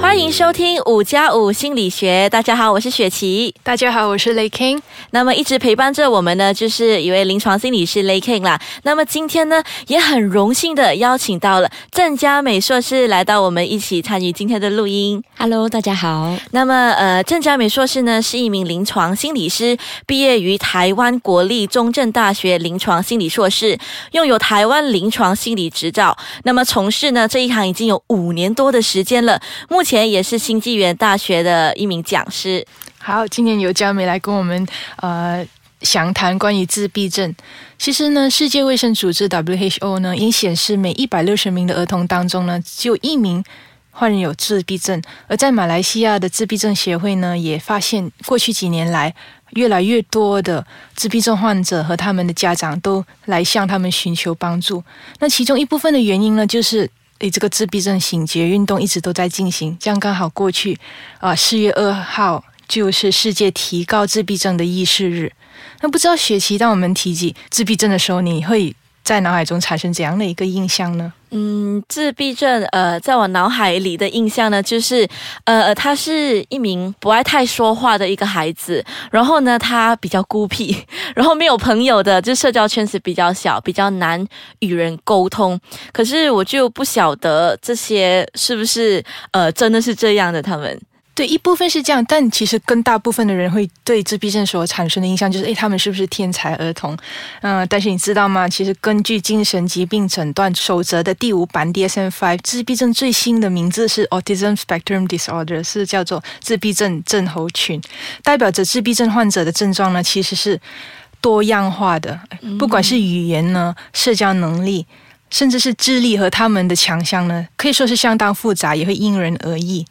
欢迎收听五加五心理学。大家好，我是雪琪。大家好，我是雷 king。那么一直陪伴着我们呢，就是一位临床心理师雷 king 啦。那么今天呢，也很荣幸的邀请到了郑佳美硕士来到我们一起参与今天的录音。Hello，大家好。那么呃，郑佳美硕士呢是一名临床心理师，毕业于台湾国立中正大学临床心理硕士，拥有台湾临床心理执照。那么从事呢这一行已经有五年多的时间了，目前前也是新纪元大学的一名讲师。好，今天由佳美来跟我们呃详谈关于自闭症。其实呢，世界卫生组织 WHO 呢，已显示每一百六十名的儿童当中呢，只有一名患有自闭症。而在马来西亚的自闭症协会呢，也发现过去几年来，越来越多的自闭症患者和他们的家长都来向他们寻求帮助。那其中一部分的原因呢，就是。诶，这个自闭症醒觉运动一直都在进行，这样刚好过去啊，四、月二号就是世界提高自闭症的意识日。那不知道雪琪当我们提及自闭症的时候，你会在脑海中产生怎样的一个印象呢？嗯，自闭症，呃，在我脑海里的印象呢，就是，呃，他是一名不爱太说话的一个孩子，然后呢，他比较孤僻，然后没有朋友的，就社交圈子比较小，比较难与人沟通。可是我就不晓得这些是不是，呃，真的是这样的，他们。对，一部分是这样，但其实更大部分的人会对自闭症所产生的印象就是，诶，他们是不是天才儿童？嗯、但是你知道吗？其实根据精神疾病诊断守则的第五版 DSM-5，自闭症最新的名字是 Autism Spectrum Disorder，是叫做自闭症症候群，代表着自闭症患者的症状呢，其实是多样化的，不管是语言呢、社交能力。甚至是智力和他们的强项呢，可以说是相当复杂，也会因人而异。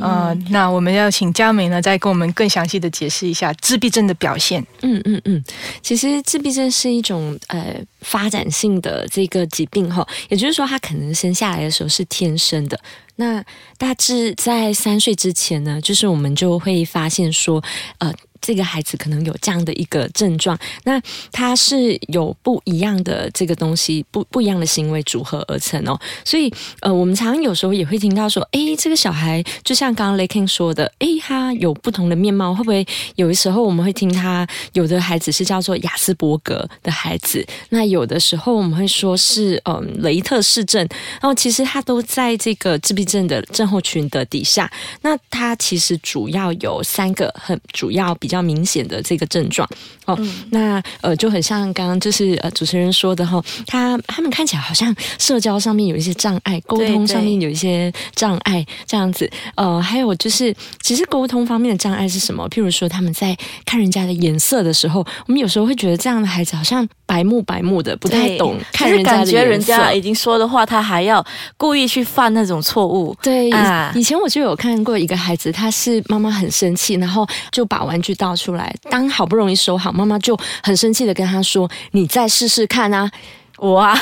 呃，那我们要请佳美呢，再跟我们更详细的解释一下自闭症的表现。嗯嗯嗯，其实自闭症是一种呃发展性的这个疾病哈，也就是说，他可能生下来的时候是天生的。那大致在三岁之前呢，就是我们就会发现说，呃。这个孩子可能有这样的一个症状，那他是有不一样的这个东西，不不一样的行为组合而成哦。所以，呃，我们常常有时候也会听到说，诶，这个小孩就像刚刚 Lakin 说的，诶，他有不同的面貌，会不会有的时候我们会听他有的孩子是叫做雅斯伯格的孩子，那有的时候我们会说是嗯雷特氏症，然后其实他都在这个自闭症的症候群的底下。那他其实主要有三个很主要比较明显的这个症状哦。那呃就很像刚刚就是呃主持人说的哈、他他们看起来好像社交上面有一些障碍，沟通上面有一些障碍这样子。呃，还有就是其实沟通方面的障碍是什么？譬如说他们在看人家的眼色的时候，我们有时候会觉得这样的孩子好像白目白目的，不太懂看人家的感觉人家已经说的话，他还要故意去犯那种错误。对，啊以前我就有看过一个孩子，他是妈妈很生气，然后就把玩具倒出来，当好不容易收好，妈妈就很生气的跟他说：“你再试试看啊。哇，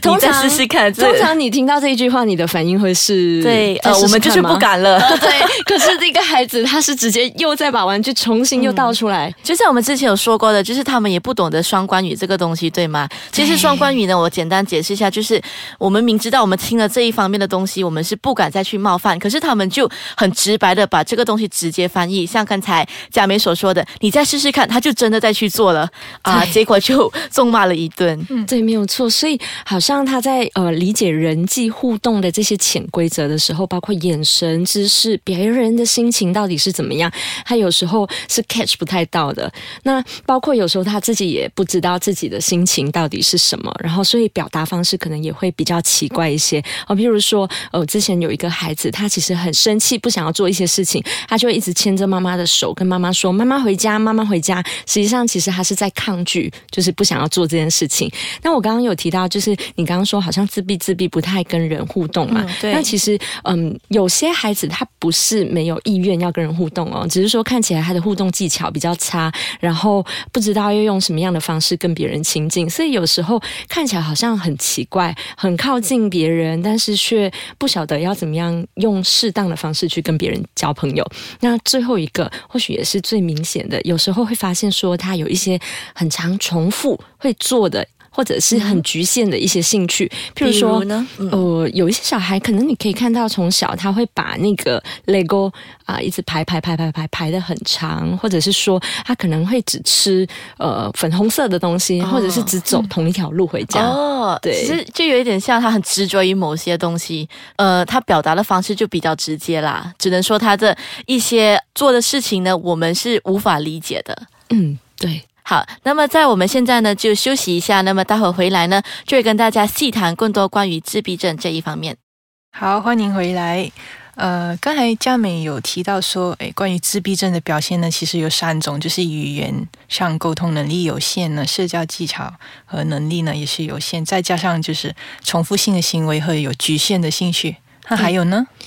通 你再常试试看。通常你听到这一句话，你的反应会是对，呃，我们就是不。敢了。对，可是这个孩子他是直接又再把玩具重新又倒出来，就像我们之前有说过的，就是他们也不懂得双关语这个东西，对吗？其实双关语呢，我简单解释一下，就是我们明知道我们听了这一方面的东西，我们是不敢再去冒犯，可是他们就很直白的把这个东西直接翻译，像刚才佳梅所说的，你再试试看，他就真的再去做了啊，结果就重骂了一顿。嗯对，没有错。所以好像他在呃理解人际互动的这些潜规则的时候，包括眼神、姿势、别人的心情到底是怎么样，他有时候是 catch 不太到的。那包括有时候他自己也不知道自己的心情到底是什么，然后所以表达方式可能也会比较奇怪一些。哦，譬如说，呃，之前有一个孩子，他其实很生气，不想要做一些事情，他就一直牵着妈妈的手，跟妈妈说：“妈妈回家，妈妈回家。”实际上，其实他是在抗拒，就是不想要做这件事情。那我刚刚刚有提到，就是你刚刚说好像自闭自闭不太跟人互动嘛？对。那其实，嗯，有些孩子他不是没有意愿要跟人互动哦，只是说看起来他的互动技巧比较差，然后不知道要用什么样的方式跟别人亲近，所以有时候看起来好像很奇怪，很靠近别人，但是却不晓得要怎么样用适当的方式去跟别人交朋友。那最后一个或许也是最明显的，有时候会发现说他有一些很常重复会做的。或者是很局限的一些兴趣，譬如说呢，呃，有一些小孩可能你可以看到从小他会把那个 Lego 啊一直排排排排排排的很长，或者是说他可能会只吃呃粉红色的东西，或者是只走同一条路回家。哦，对，其实就有一点像他很执着于某些东西，呃，他表达的方式就比较直接啦。只能说他的一些做的事情呢，我们是无法理解的。嗯，对。好，那么在我们现在呢，就休息一下。那么待会回来呢，就会跟大家细谈更多关于自闭症这一方面。好，欢迎回来。呃，刚才佳美有提到说，诶，关于自闭症的表现呢，其实有三种，就是语言上沟通能力有限呢，社交技巧和能力呢也是有限，再加上就是重复性的行为和有局限的兴趣。那还有呢？嗯，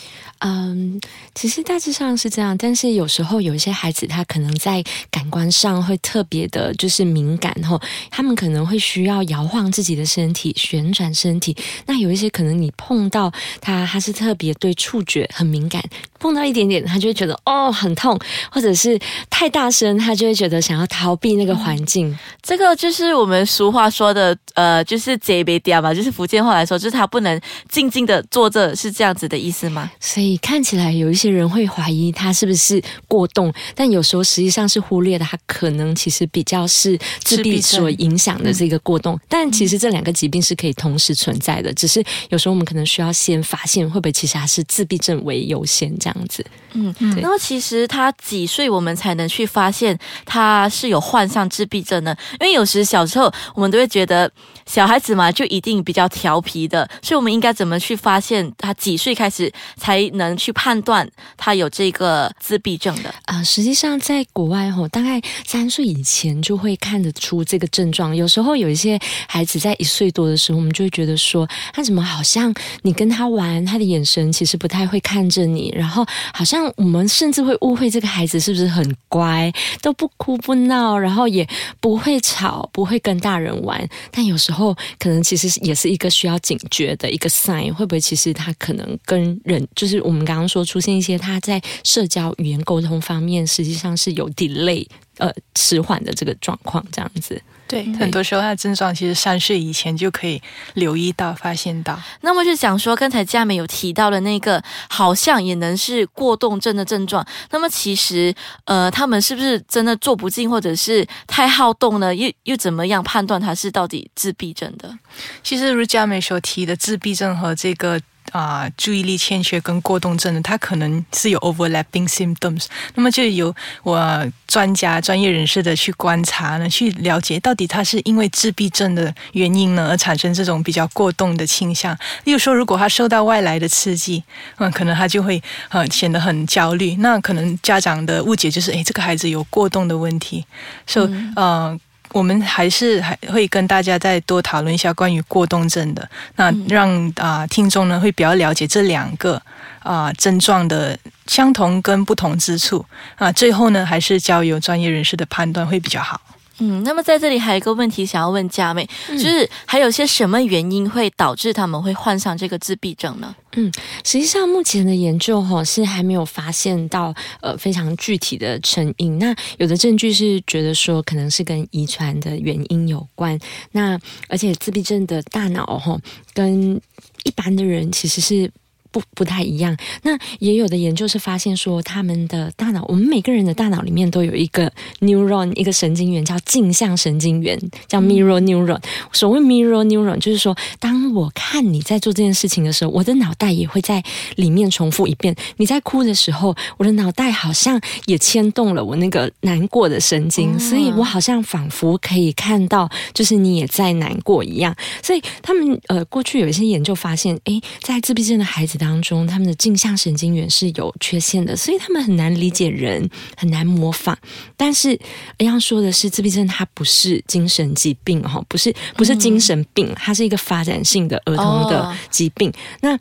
其实大致上是这样，但是有时候有一些孩子他可能在感官上会特别的，就是敏感哈，他们可能会需要摇晃自己的身体，旋转身体。那有一些可能你碰到他，他是特别对触觉很敏感，碰到一点点他就会觉得哦很痛，或者是太大声，他就会觉得想要逃避那个环境。这个就是我们俗话说的，呃，就是贼别嗲嘛，就是福建话来说，就是他不能静静的坐着，是这样子的意思吗？所以。你看起来有一些人会怀疑他是不是过动，但有时候实际上是忽略的，他可能其实比较是自闭所影响的这个过动。但其实这两个疾病是可以同时存在的，只是有时候我们可能需要先发现会不会其实还是自闭症为优先这样子。嗯，那么其实他几岁我们才能去发现他是有患上自闭症呢？因为有时小时候我们都会觉得小孩子嘛就一定比较调皮的，所以我们应该怎么去发现他几岁开始才？能去判断他有这个自闭症的啊，实际上在国外吼，大概三岁以前就会看得出这个症状。有时候有一些孩子在一岁多的时候，我们就会觉得说，他怎么好像你跟他玩，他的眼神其实不太会看着你，然后好像我们甚至会误会这个孩子是不是很乖，都不哭不闹，然后也不会吵，不会跟大人玩。但有时候可能其实也是一个需要警觉的一个 sign，会不会其实他可能跟人就是。我们刚刚说出现一些他在社交语言沟通方面，实际上是有 delay 呃迟缓的这个状况，这样子。对，很多时候他的症状其实三岁以前就可以留意到、发现到。那么就讲说，刚才佳美有提到的那个，好像也能是过动症的症状。那么其实，呃，他们是不是真的坐不进，或者是太好动呢？又又怎么样判断他是到底自闭症的？其实如佳美所提的自闭症和这个。啊，注意力欠缺跟过动症的，他可能是有 overlapping symptoms。那么就由我专家、专业人士的去观察呢，去了解到底他是因为自闭症的原因呢，而产生这种比较过动的倾向。例如说，如果他受到外来的刺激，嗯，可能他就会呃显得很焦虑。那可能家长的误解就是，诶，这个孩子有过动的问题。所以，呃。我们还是还会跟大家再多讨论一下关于过动症的，那让啊听众呢会比较了解这两个啊症状的相同跟不同之处。啊，最后呢还是交由专业人士的判断会比较好。嗯，那么在这里还有一个问题想要问佳妹，就是还有些什么原因会导致他们会患上这个自闭症呢？嗯，实际上目前的研究哈是还没有发现到呃非常具体的成因。那有的证据是觉得说可能是跟遗传的原因有关。那而且自闭症的大脑哈跟一般的人其实是。不不太一样。那也有的研究是发现说，他们的大脑，我们每个人的大脑里面都有一个 neuron，一个神经元叫镜像神经元，叫 mirror neuron。所谓 mirror neuron，就是说，当我看你在做这件事情的时候，我的脑袋也会在里面重复一遍。你在哭的时候，我的脑袋好像也牵动了我那个难过的神经，所以我好像仿佛可以看到，就是你也在难过一样。所以他们呃，过去有一些研究发现，诶，在自闭症的孩子。子当中，他们的镜像神经元是有缺陷的，所以他们很难理解人，很难模仿。但是要说的是，自闭症它不是精神疾病哈，不是不是精神病，它是一个发展性的儿童的疾病。那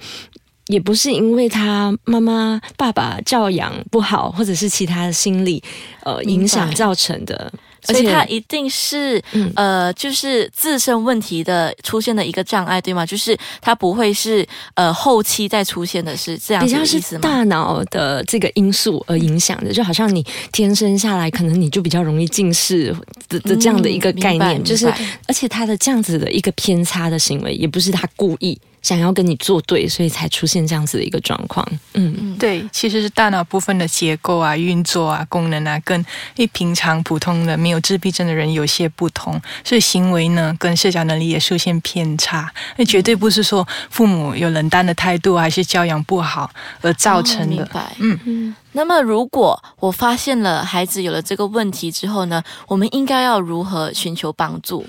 也不是因为他妈妈爸爸教养不好，或者是其他的心理呃影响造成的。所以它一定是呃，就是自身问题的出现的一个障碍，对吗？就是它不会是呃后期再出现的是这样，比较是大脑的这个因素而影响的，就好像你天生下来可能你就比较容易近视的的这样的一个概念，就是而且他的这样子的一个偏差的行为，也不是他故意。想要跟你作对，所以才出现这样子的一个状况。嗯，对，其实是大脑部分的结构啊、运作啊、功能啊，跟一平常普通的没有自闭症的人有些不同，所以行为呢跟社交能力也出现偏差。那绝对不是说父母有冷淡的态度，还是教养不好而造成的。明白。嗯嗯。那么，如果我发现了孩子有了这个问题之后呢，我们应该要如何寻求帮助？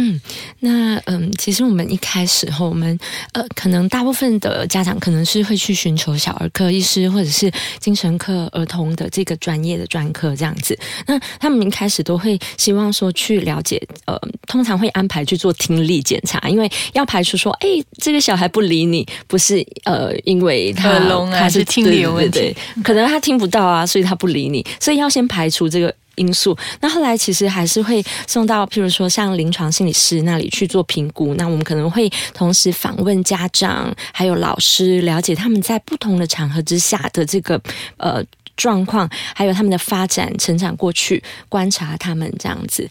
嗯，那嗯，其实我们一开始后，我们呃，可能大部分的家长可能是会去寻求小儿科医师或者是精神科儿童的这个专业的专科这样子。那他们一开始都会希望说去了解，呃，通常会安排去做听力检查，因为要排除说，哎，这个小孩不理你，不是呃，因为他他是听力有问题，可能他听不到啊，所以他不理你，所以要先排除这个。因素，那后来其实还是会送到，譬如说像临床心理师那里去做评估。那我们可能会同时访问家长，还有老师，了解他们在不同的场合之下的这个呃状况，还有他们的发展成长过去，观察他们这样子。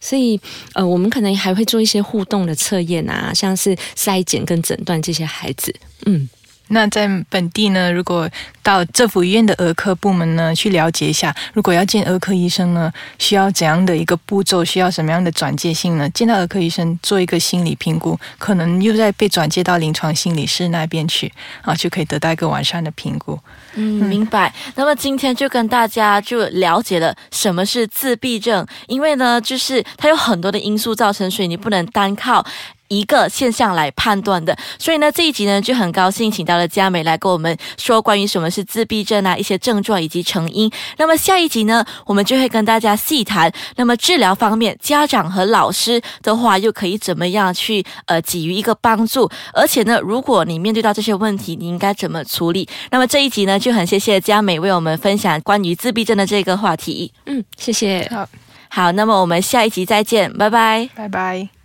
所以呃，我们可能还会做一些互动的测验啊，像是筛检跟诊断这些孩子，嗯。那在本地呢，如果到政府医院的儿科部门呢，去了解一下，如果要见儿科医生呢，需要怎样的一个步骤？需要什么样的转介信呢？见到儿科医生做一个心理评估，可能又在被转介到临床心理师那边去啊，就可以得到一个完善的评估。嗯，明白。那么今天就跟大家就了解了什么是自闭症，因为呢，就是它有很多的因素造成，所以你不能单靠。一个现象来判断的，所以呢，这一集呢就很高兴请到了佳美来跟我们说关于什么是自闭症啊，一些症状以及成因。那么下一集呢，我们就会跟大家细谈，那么治疗方面，家长和老师的话又可以怎么样去呃给予一个帮助？而且呢，如果你面对到这些问题，你应该怎么处理？那么这一集呢，就很谢谢佳美为我们分享关于自闭症的这个话题。嗯，谢谢。好，好，那么我们下一集再见，拜拜，拜拜。